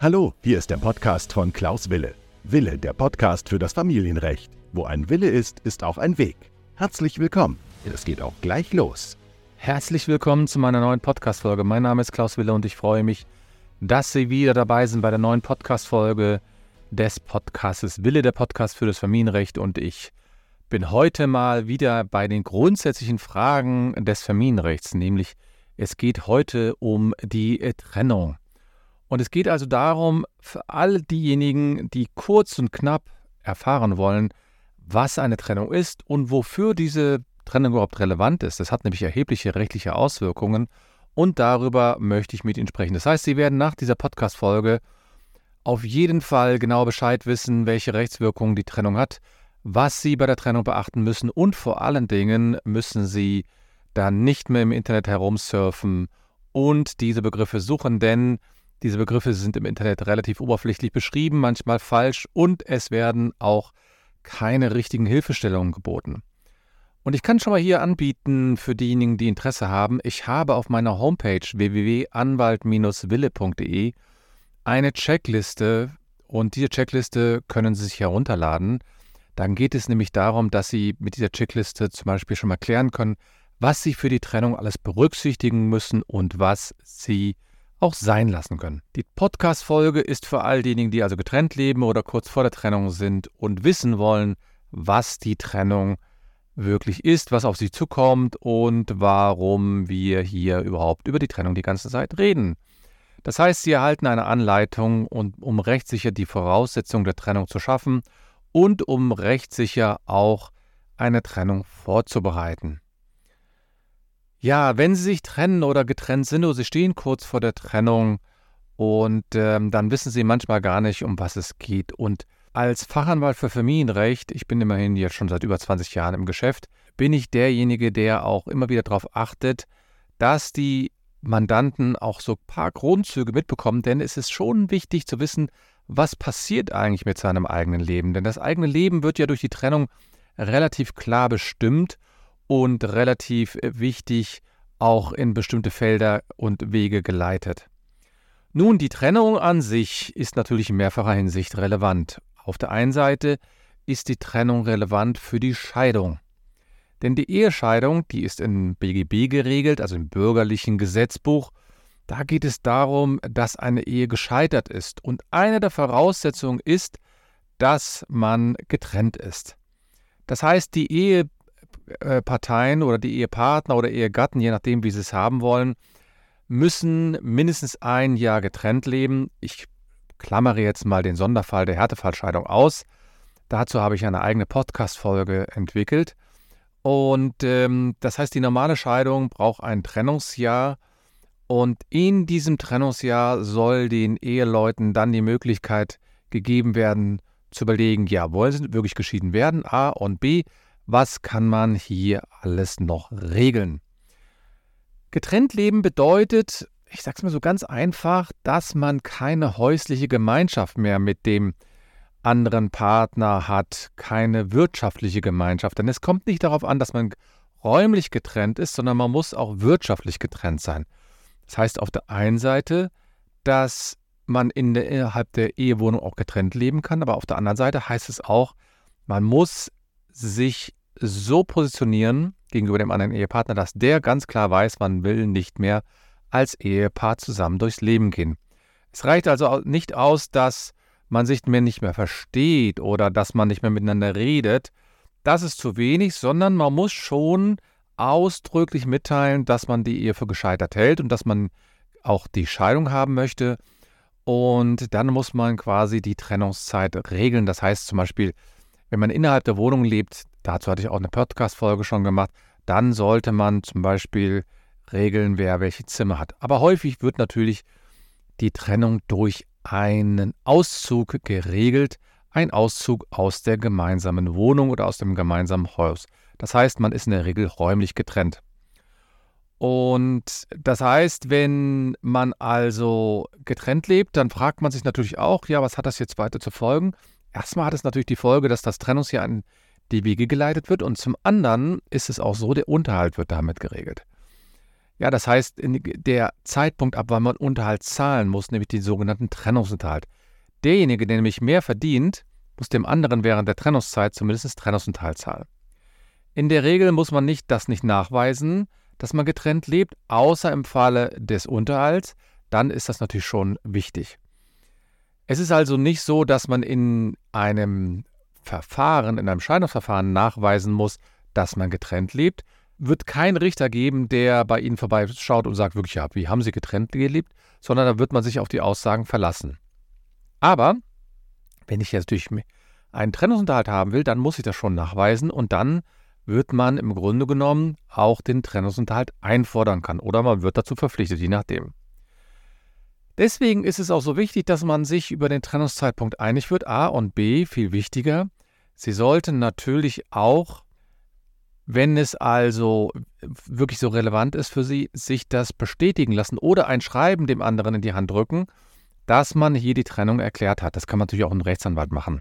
Hallo, hier ist der Podcast von Klaus Wille. Wille, der Podcast für das Familienrecht. Wo ein Wille ist, ist auch ein Weg. Herzlich willkommen. Es geht auch gleich los. Herzlich willkommen zu meiner neuen Podcast-Folge. Mein Name ist Klaus Wille und ich freue mich, dass Sie wieder dabei sind bei der neuen Podcast-Folge des Podcastes Wille, der Podcast für das Familienrecht. Und ich bin heute mal wieder bei den grundsätzlichen Fragen des Familienrechts, nämlich es geht heute um die Trennung. Und es geht also darum, für all diejenigen, die kurz und knapp erfahren wollen, was eine Trennung ist und wofür diese Trennung überhaupt relevant ist. Das hat nämlich erhebliche rechtliche Auswirkungen und darüber möchte ich mit Ihnen sprechen. Das heißt, Sie werden nach dieser Podcast-Folge auf jeden Fall genau Bescheid wissen, welche Rechtswirkungen die Trennung hat, was Sie bei der Trennung beachten müssen und vor allen Dingen müssen Sie dann nicht mehr im Internet herumsurfen und diese Begriffe suchen, denn diese Begriffe sind im Internet relativ oberflächlich beschrieben, manchmal falsch und es werden auch keine richtigen Hilfestellungen geboten. Und ich kann schon mal hier anbieten für diejenigen, die Interesse haben, ich habe auf meiner Homepage www.anwalt-wille.de eine Checkliste und diese Checkliste können Sie sich herunterladen. Dann geht es nämlich darum, dass Sie mit dieser Checkliste zum Beispiel schon mal klären können, was Sie für die Trennung alles berücksichtigen müssen und was Sie auch sein lassen können. Die Podcast-Folge ist für all diejenigen, die also getrennt leben oder kurz vor der Trennung sind und wissen wollen, was die Trennung wirklich ist, was auf sie zukommt und warum wir hier überhaupt über die Trennung die ganze Zeit reden. Das heißt, Sie erhalten eine Anleitung, um rechtssicher die Voraussetzungen der Trennung zu schaffen und um rechtssicher auch eine Trennung vorzubereiten. Ja, wenn sie sich trennen oder getrennt sind oder sie stehen kurz vor der Trennung und ähm, dann wissen sie manchmal gar nicht, um was es geht. Und als Fachanwalt für Familienrecht, ich bin immerhin jetzt schon seit über 20 Jahren im Geschäft, bin ich derjenige, der auch immer wieder darauf achtet, dass die Mandanten auch so ein paar Grundzüge mitbekommen, denn es ist schon wichtig zu wissen, was passiert eigentlich mit seinem eigenen Leben. Denn das eigene Leben wird ja durch die Trennung relativ klar bestimmt und relativ äh, wichtig auch in bestimmte Felder und Wege geleitet. Nun, die Trennung an sich ist natürlich in mehrfacher Hinsicht relevant. Auf der einen Seite ist die Trennung relevant für die Scheidung. Denn die Ehescheidung, die ist im BGB geregelt, also im bürgerlichen Gesetzbuch. Da geht es darum, dass eine Ehe gescheitert ist. Und eine der Voraussetzungen ist, dass man getrennt ist. Das heißt, die Ehe Eheparteien oder die Ehepartner oder Ehegatten, je nachdem, wie sie es haben wollen, müssen mindestens ein Jahr getrennt leben. Ich klammere jetzt mal den Sonderfall der Härtefallscheidung aus. Dazu habe ich eine eigene Podcast-Folge entwickelt. Und ähm, das heißt, die normale Scheidung braucht ein Trennungsjahr. Und in diesem Trennungsjahr soll den Eheleuten dann die Möglichkeit gegeben werden, zu überlegen, ja, wollen sie wirklich geschieden werden? A und B, was kann man hier alles noch regeln? Getrennt leben bedeutet, ich sage es mal so ganz einfach, dass man keine häusliche Gemeinschaft mehr mit dem anderen Partner hat, keine wirtschaftliche Gemeinschaft. Denn es kommt nicht darauf an, dass man räumlich getrennt ist, sondern man muss auch wirtschaftlich getrennt sein. Das heißt auf der einen Seite, dass man in der, innerhalb der Ehewohnung auch getrennt leben kann, aber auf der anderen Seite heißt es auch, man muss sich so positionieren gegenüber dem anderen Ehepartner, dass der ganz klar weiß, man will nicht mehr als Ehepaar zusammen durchs Leben gehen. Es reicht also nicht aus, dass man sich mehr nicht mehr versteht oder dass man nicht mehr miteinander redet. Das ist zu wenig, sondern man muss schon ausdrücklich mitteilen, dass man die Ehe für gescheitert hält und dass man auch die Scheidung haben möchte. Und dann muss man quasi die Trennungszeit regeln. Das heißt zum Beispiel, wenn man innerhalb der Wohnung lebt, dazu hatte ich auch eine Podcast-Folge schon gemacht, dann sollte man zum Beispiel regeln, wer welche Zimmer hat. Aber häufig wird natürlich die Trennung durch einen Auszug geregelt, ein Auszug aus der gemeinsamen Wohnung oder aus dem gemeinsamen Haus. Das heißt, man ist in der Regel räumlich getrennt. Und das heißt, wenn man also getrennt lebt, dann fragt man sich natürlich auch, ja, was hat das jetzt weiter zu folgen? Erstmal hat es natürlich die Folge, dass das Trennungsjahr in die Wege geleitet wird und zum anderen ist es auch so, der Unterhalt wird damit geregelt. Ja, das heißt, der Zeitpunkt, ab wann man Unterhalt zahlen muss, nämlich den sogenannten Trennungsunterhalt. Derjenige, der nämlich mehr verdient, muss dem anderen während der Trennungszeit zumindest Trennungsunterhalt zahlen. In der Regel muss man nicht das nicht nachweisen, dass man getrennt lebt, außer im Falle des Unterhalts, dann ist das natürlich schon wichtig. Es ist also nicht so, dass man in einem Verfahren, in einem Scheidungsverfahren nachweisen muss, dass man getrennt lebt. Wird kein Richter geben, der bei Ihnen vorbeischaut und sagt wirklich, ja, wie haben Sie getrennt gelebt, sondern da wird man sich auf die Aussagen verlassen. Aber wenn ich jetzt natürlich einen Trennungsunterhalt haben will, dann muss ich das schon nachweisen und dann wird man im Grunde genommen auch den Trennungsunterhalt einfordern kann oder man wird dazu verpflichtet, je nachdem. Deswegen ist es auch so wichtig, dass man sich über den Trennungszeitpunkt einig wird. A und B, viel wichtiger, Sie sollten natürlich auch, wenn es also wirklich so relevant ist für Sie, sich das bestätigen lassen oder ein Schreiben dem anderen in die Hand drücken, dass man hier die Trennung erklärt hat. Das kann man natürlich auch ein Rechtsanwalt machen.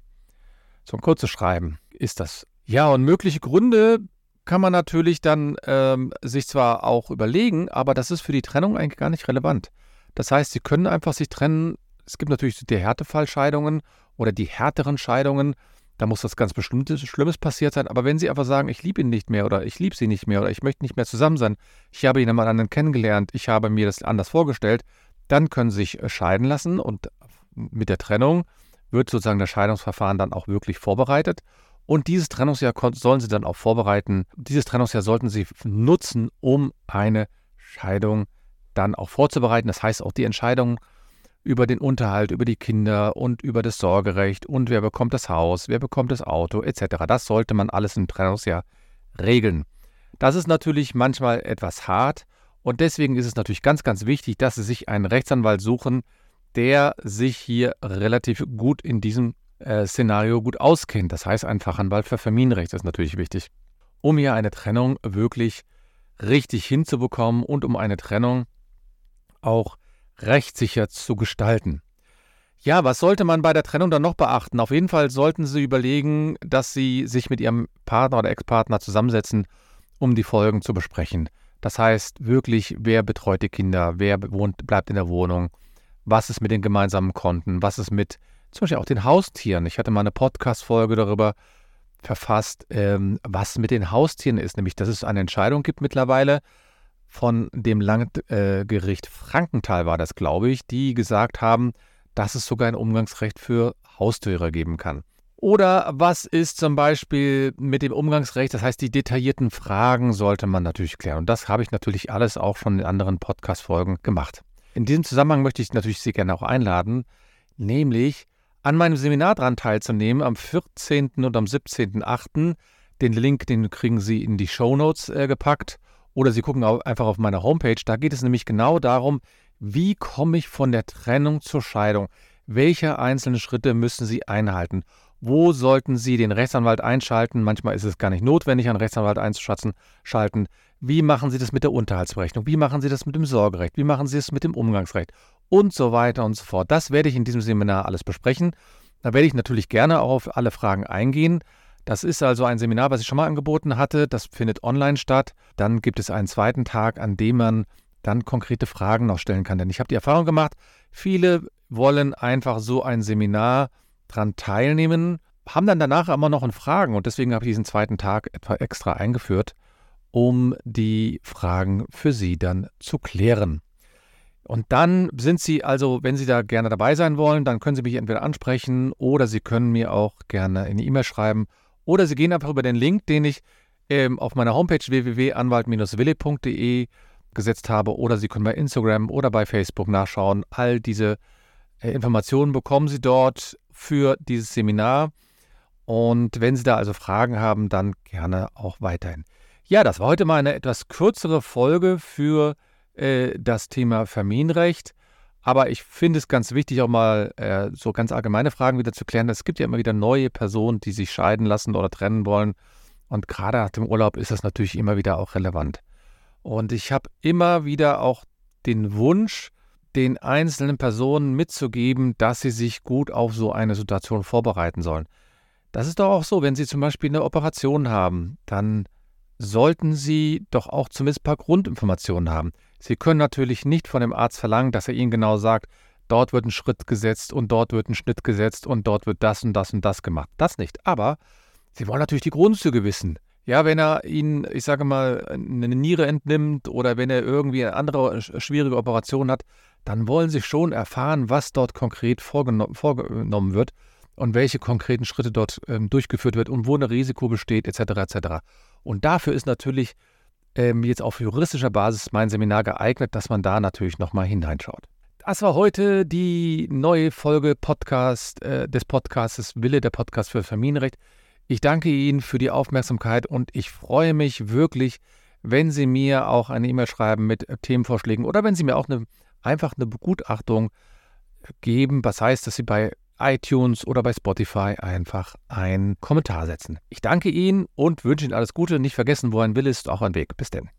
So ein kurzes Schreiben ist das. Ja, und mögliche Gründe kann man natürlich dann ähm, sich zwar auch überlegen, aber das ist für die Trennung eigentlich gar nicht relevant. Das heißt, sie können einfach sich trennen. Es gibt natürlich die Härtefallscheidungen oder die härteren Scheidungen. Da muss das ganz bestimmtes Schlimmes passiert sein. Aber wenn Sie einfach sagen, ich liebe ihn nicht mehr oder ich liebe sie nicht mehr oder ich möchte nicht mehr zusammen sein, ich habe ihn einmal anderen kennengelernt, ich habe mir das anders vorgestellt, dann können Sie sich äh, scheiden lassen und mit der Trennung wird sozusagen das Scheidungsverfahren dann auch wirklich vorbereitet. Und dieses Trennungsjahr sollen Sie dann auch vorbereiten. Dieses Trennungsjahr sollten Sie nutzen, um eine Scheidung dann auch vorzubereiten. Das heißt auch die Entscheidung über den Unterhalt, über die Kinder und über das Sorgerecht und wer bekommt das Haus, wer bekommt das Auto etc. Das sollte man alles im Trennungsjahr regeln. Das ist natürlich manchmal etwas hart und deswegen ist es natürlich ganz, ganz wichtig, dass Sie sich einen Rechtsanwalt suchen, der sich hier relativ gut in diesem äh, Szenario gut auskennt. Das heißt, ein Fachanwalt für Familienrecht ist natürlich wichtig, um hier eine Trennung wirklich richtig hinzubekommen und um eine Trennung auch rechtssicher zu gestalten. Ja, was sollte man bei der Trennung dann noch beachten? Auf jeden Fall sollten Sie überlegen, dass Sie sich mit Ihrem Partner oder Ex-Partner zusammensetzen, um die Folgen zu besprechen. Das heißt wirklich, wer betreut die Kinder, wer wohnt, bleibt in der Wohnung, was ist mit den gemeinsamen Konten, was ist mit zum Beispiel auch den Haustieren. Ich hatte mal eine Podcast-Folge darüber verfasst, ähm, was mit den Haustieren ist, nämlich dass es eine Entscheidung gibt mittlerweile, von dem Landgericht Frankenthal war das, glaube ich, die gesagt haben, dass es sogar ein Umgangsrecht für Haustiere geben kann. Oder was ist zum Beispiel mit dem Umgangsrecht? Das heißt, die detaillierten Fragen sollte man natürlich klären. Und das habe ich natürlich alles auch schon in anderen Podcast-Folgen gemacht. In diesem Zusammenhang möchte ich natürlich Sie gerne auch einladen, nämlich an meinem Seminar dran teilzunehmen am 14. und am 17.8. Den Link, den kriegen Sie in die Show Notes äh, gepackt. Oder Sie gucken einfach auf meiner Homepage. Da geht es nämlich genau darum, wie komme ich von der Trennung zur Scheidung? Welche einzelnen Schritte müssen Sie einhalten? Wo sollten Sie den Rechtsanwalt einschalten? Manchmal ist es gar nicht notwendig, einen Rechtsanwalt einzuschalten. Wie machen Sie das mit der Unterhaltsberechnung? Wie machen Sie das mit dem Sorgerecht? Wie machen Sie es mit dem Umgangsrecht? Und so weiter und so fort. Das werde ich in diesem Seminar alles besprechen. Da werde ich natürlich gerne auch auf alle Fragen eingehen. Das ist also ein Seminar, was ich schon mal angeboten hatte. Das findet online statt. Dann gibt es einen zweiten Tag, an dem man dann konkrete Fragen noch stellen kann. Denn ich habe die Erfahrung gemacht, viele wollen einfach so ein Seminar dran teilnehmen, haben dann danach immer noch Fragen. Und deswegen habe ich diesen zweiten Tag etwa extra eingeführt, um die Fragen für Sie dann zu klären. Und dann sind Sie also, wenn Sie da gerne dabei sein wollen, dann können Sie mich entweder ansprechen oder Sie können mir auch gerne eine E-Mail schreiben oder Sie gehen einfach über den Link, den ich ähm, auf meiner Homepage www.anwalt-wille.de gesetzt habe. Oder Sie können bei Instagram oder bei Facebook nachschauen. All diese äh, Informationen bekommen Sie dort für dieses Seminar. Und wenn Sie da also Fragen haben, dann gerne auch weiterhin. Ja, das war heute mal eine etwas kürzere Folge für äh, das Thema Familienrecht. Aber ich finde es ganz wichtig, auch mal äh, so ganz allgemeine Fragen wieder zu klären. Es gibt ja immer wieder neue Personen, die sich scheiden lassen oder trennen wollen. Und gerade nach dem Urlaub ist das natürlich immer wieder auch relevant. Und ich habe immer wieder auch den Wunsch, den einzelnen Personen mitzugeben, dass sie sich gut auf so eine Situation vorbereiten sollen. Das ist doch auch so, wenn Sie zum Beispiel eine Operation haben, dann sollten Sie doch auch zumindest ein paar Grundinformationen haben. Sie können natürlich nicht von dem Arzt verlangen, dass er Ihnen genau sagt, dort wird ein Schritt gesetzt und dort wird ein Schnitt gesetzt und dort wird das und das und das gemacht. Das nicht. Aber Sie wollen natürlich die Grundzüge wissen. Ja, wenn er Ihnen, ich sage mal, eine Niere entnimmt oder wenn er irgendwie eine andere schwierige Operation hat, dann wollen Sie schon erfahren, was dort konkret vorgenommen wird und welche konkreten Schritte dort ähm, durchgeführt wird und wo ein Risiko besteht, etc. etc. Und dafür ist natürlich ähm, jetzt auf juristischer Basis mein Seminar geeignet, dass man da natürlich nochmal hineinschaut. Das war heute die neue Folge Podcast äh, des Podcasts Wille, der Podcast für Familienrecht. Ich danke Ihnen für die Aufmerksamkeit und ich freue mich wirklich, wenn Sie mir auch eine E-Mail schreiben mit äh, Themenvorschlägen oder wenn Sie mir auch eine, einfach eine Begutachtung geben. Was heißt, dass Sie bei iTunes oder bei Spotify einfach einen Kommentar setzen. Ich danke Ihnen und wünsche Ihnen alles Gute. Nicht vergessen, wo ein Will ist, auch ein Weg. Bis denn.